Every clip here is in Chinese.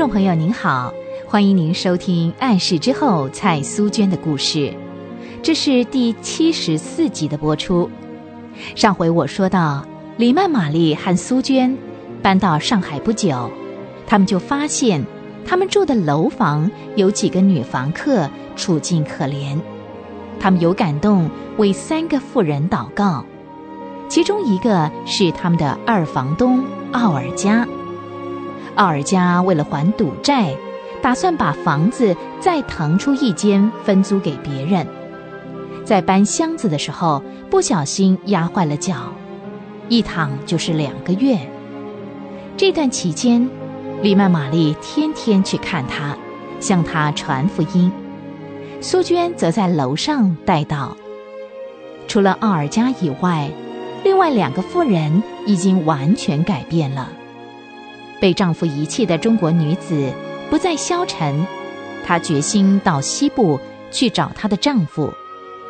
众朋友您好，欢迎您收听《暗示之后》蔡苏娟的故事，这是第七十四集的播出。上回我说到，李曼玛丽和苏娟搬到上海不久，他们就发现他们住的楼房有几个女房客处境可怜，他们有感动为三个妇人祷告，其中一个是他们的二房东奥尔加。奥尔加为了还赌债，打算把房子再腾出一间分租给别人。在搬箱子的时候，不小心压坏了脚，一躺就是两个月。这段期间，李曼玛丽天天去看他，向他传福音。苏娟则在楼上待到。除了奥尔加以外，另外两个妇人已经完全改变了。被丈夫遗弃的中国女子不再消沉，她决心到西部去找她的丈夫，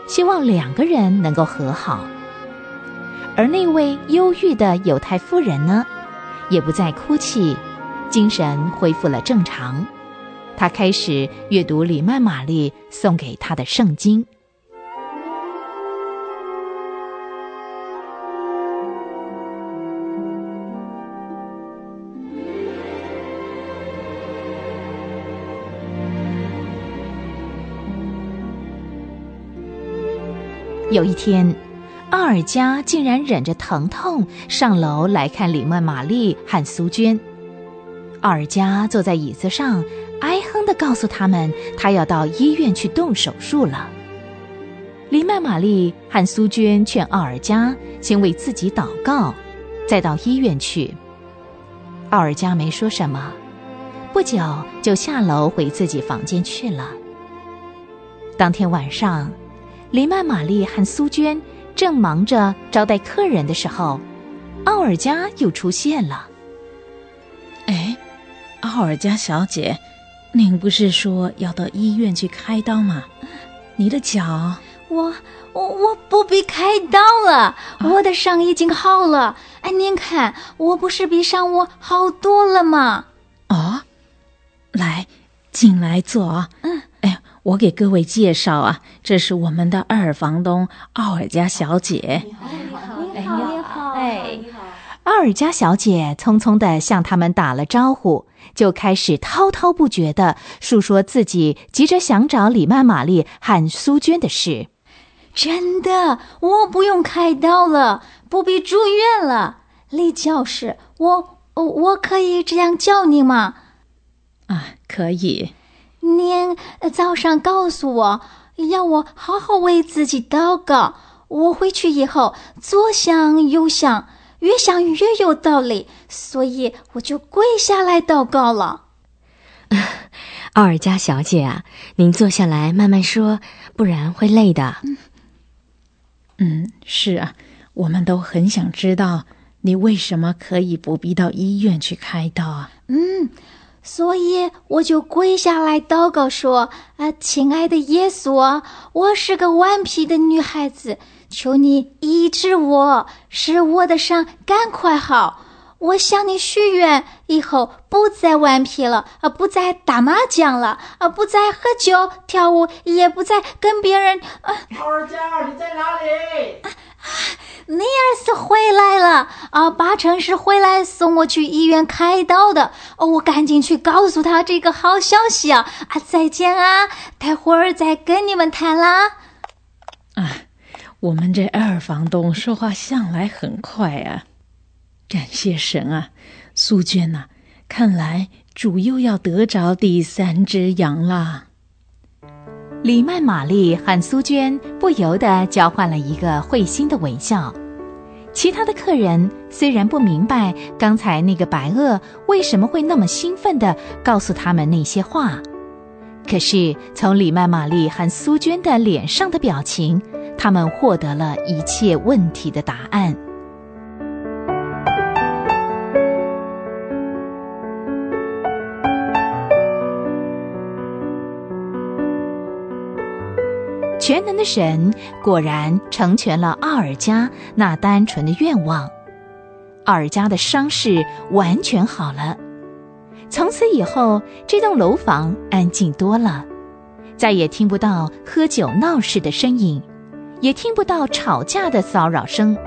希望两个人能够和好。而那位忧郁的犹太妇人呢，也不再哭泣，精神恢复了正常。她开始阅读里曼玛丽送给她的圣经。有一天，奥尔加竟然忍着疼痛上楼来看李曼玛丽和苏娟。奥尔加坐在椅子上，哀哼地告诉他们，他要到医院去动手术了。李曼玛丽和苏娟劝奥尔加先为自己祷告，再到医院去。奥尔加没说什么，不久就下楼回自己房间去了。当天晚上。黎曼玛丽和苏娟正忙着招待客人的时候，奥尔加又出现了。哎，奥尔加小姐，您不是说要到医院去开刀吗？你的脚……我我我不必开刀了，我的伤已经好了。哎，您看，我不是比上午好多了吗？哦，来，进来坐。嗯。我给各位介绍啊，这是我们的二房东奥尔加小姐。你好，你好，你好，你好，哎，奥尔加小姐匆匆地向他们打了招呼，就开始滔滔不绝地述说自己急着想找李曼玛丽和苏娟的事。真的，我不用开刀了，不必住院了。李教师，我我可以这样叫你吗？啊，可以。您早上告诉我要我好好为自己祷告，我回去以后左想右想，越想越有道理，所以我就跪下来祷告了。奥尔加小姐啊，您坐下来慢慢说，不然会累的。嗯，是啊，我们都很想知道你为什么可以不必到医院去开刀啊。嗯。所以我就跪下来祷告说：“啊，亲爱的耶稣啊，我是个顽皮的女孩子，求你医治我，使我的伤赶快好。我向你许愿，以后不再顽皮了，啊，不再打麻将了，啊，不再喝酒跳舞，也不再跟别人……啊，儿家，你在哪里？”尼尼尔斯回来了啊！八成是回来送我去医院开刀的哦。我赶紧去告诉他这个好消息啊！啊，再见啊！待会儿再跟你们谈啦。啊，我们这二房东说话向来很快啊！感谢神啊！苏娟呐，看来主又要得着第三只羊了。李曼玛丽和苏娟不由得交换了一个会心的微笑。其他的客人虽然不明白刚才那个白鳄为什么会那么兴奋地告诉他们那些话，可是从李曼玛丽和苏娟的脸上的表情，他们获得了一切问题的答案。全能的神果然成全了奥尔加那单纯的愿望，奥尔加的伤势完全好了。从此以后，这栋楼房安静多了，再也听不到喝酒闹事的声音，也听不到吵架的骚扰声。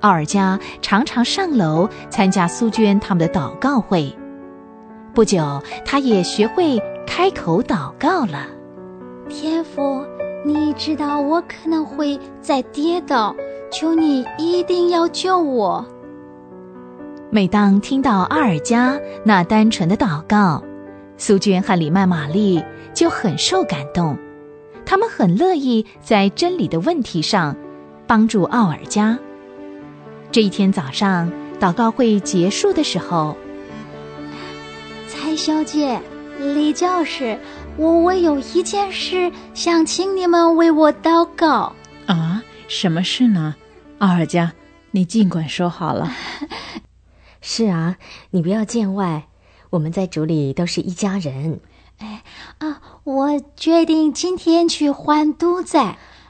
奥尔加常常上楼参加苏娟他们的祷告会。不久，他也学会开口祷告了。天父，你知道我可能会再跌倒，求你一定要救我。每当听到阿尔加那单纯的祷告，苏娟和李曼玛丽就很受感动，他们很乐意在真理的问题上帮助奥尔加。这一天早上，祷告会结束的时候，蔡小姐、李教师，我我有一件事想请你们为我祷告。啊，什么事呢？奥尔加，你尽管说好了。是啊，你不要见外，我们在主里都是一家人。哎啊，我决定今天去还赌仔。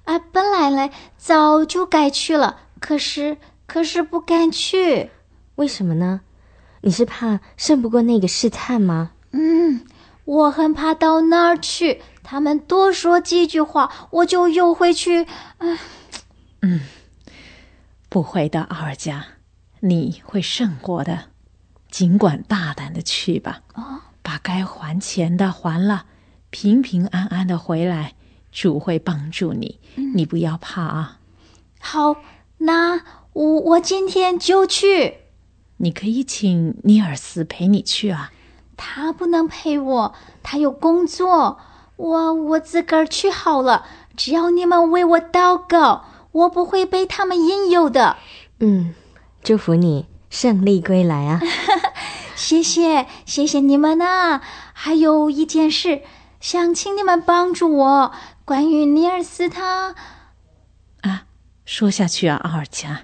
啊，本来呢早就该去了，可是可是不敢去。为什么呢？你是怕胜不过那个试探吗？嗯，我很怕到那儿去，他们多说几句话，我就又会去。嗯嗯，不会的，奥尔加。你会胜过的，尽管大胆的去吧。哦，把该还钱的还了，平平安安的回来，主会帮助你。你不要怕啊。好，那我我今天就去。你可以请尼尔斯陪你去啊。他不能陪我，他有工作。我我自个儿去好了。只要你们为我祷告，我不会被他们引诱的。嗯。祝福你胜利归来啊！谢谢，谢谢你们呐！还有一件事，想请你们帮助我，关于尼尔斯他。啊，说下去啊，奥尔加。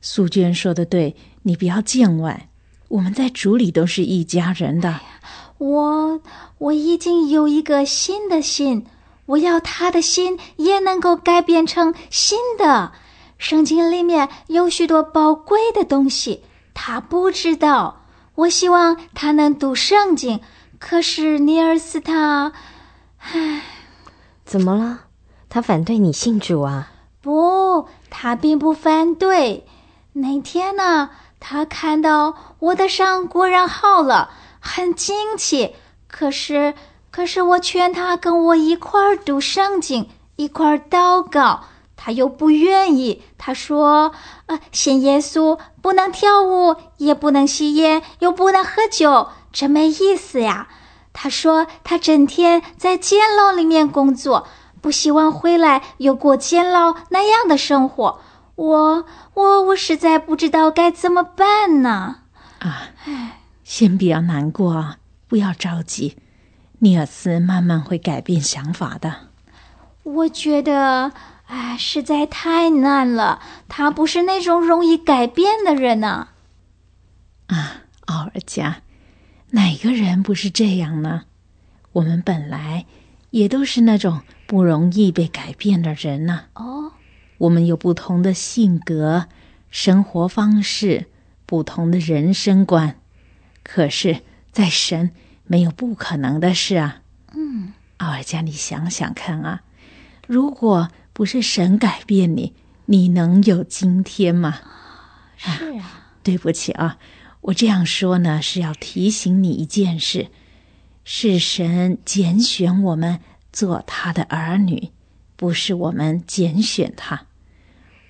素娟说的对，你不要见外，我们在主里都是一家人的。我我已经有一个新的心，我要他的心也能够改变成新的。圣经里面有许多宝贵的东西，他不知道。我希望他能读圣经，可是尼尔斯他，唉，怎么了？他反对你信主啊？不，他并不反对。那天呢，他看到我的伤果然好了，很惊奇。可是，可是我劝他跟我一块儿读圣经，一块儿祷告。他又不愿意，他说：“啊，信耶稣不能跳舞，也不能吸烟，又不能喝酒，真没意思呀。”他说：“他整天在监牢里面工作，不希望回来又过监牢那样的生活。”我我我实在不知道该怎么办呢。啊，先不要难过啊，不要着急，尼尔斯慢慢会改变想法的。我觉得。哎，实在太难了。他不是那种容易改变的人呢。啊，奥尔加，哪个人不是这样呢？我们本来也都是那种不容易被改变的人呢。哦，我们有不同的性格、生活方式、不同的人生观，可是，在神没有不可能的事啊。嗯，奥尔加，你想想看啊，如果。不是神改变你，你能有今天吗？是啊，对不起啊，我这样说呢是要提醒你一件事：是神拣选我们做他的儿女，不是我们拣选他。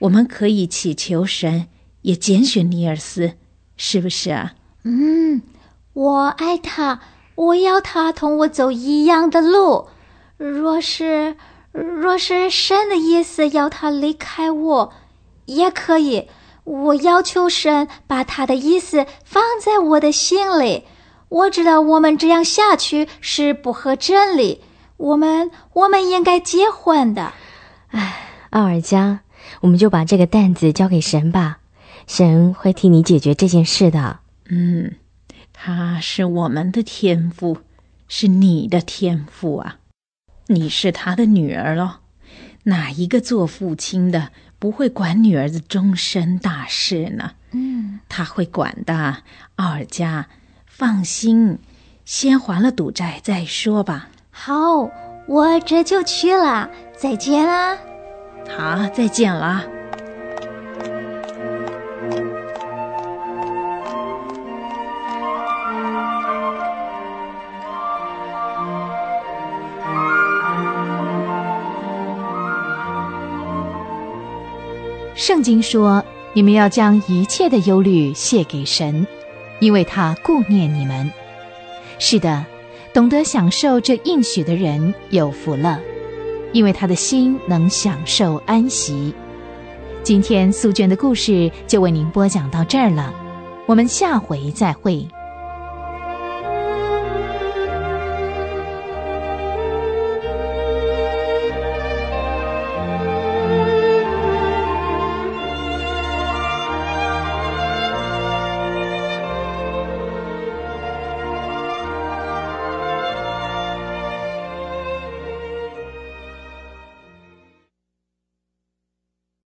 我们可以祈求神也拣选尼尔斯，是不是啊？嗯，我爱他，我要他同我走一样的路。若是。若是神的意思要他离开我，也可以。我要求神把他的意思放在我的心里。我知道我们这样下去是不合真理。我们我们应该结婚的。唉，奥尔加，我们就把这个担子交给神吧，神会替你解决这件事的。嗯，他是我们的天赋，是你的天赋啊。你是他的女儿喽，哪一个做父亲的不会管女儿的终身大事呢？嗯，他会管的。奥尔加，放心，先还了赌债再说吧。好，我这就去了，再见啊！好，再见了。圣经说：“你们要将一切的忧虑卸给神，因为他顾念你们。”是的，懂得享受这应许的人有福了，因为他的心能享受安息。今天苏娟的故事就为您播讲到这儿了，我们下回再会。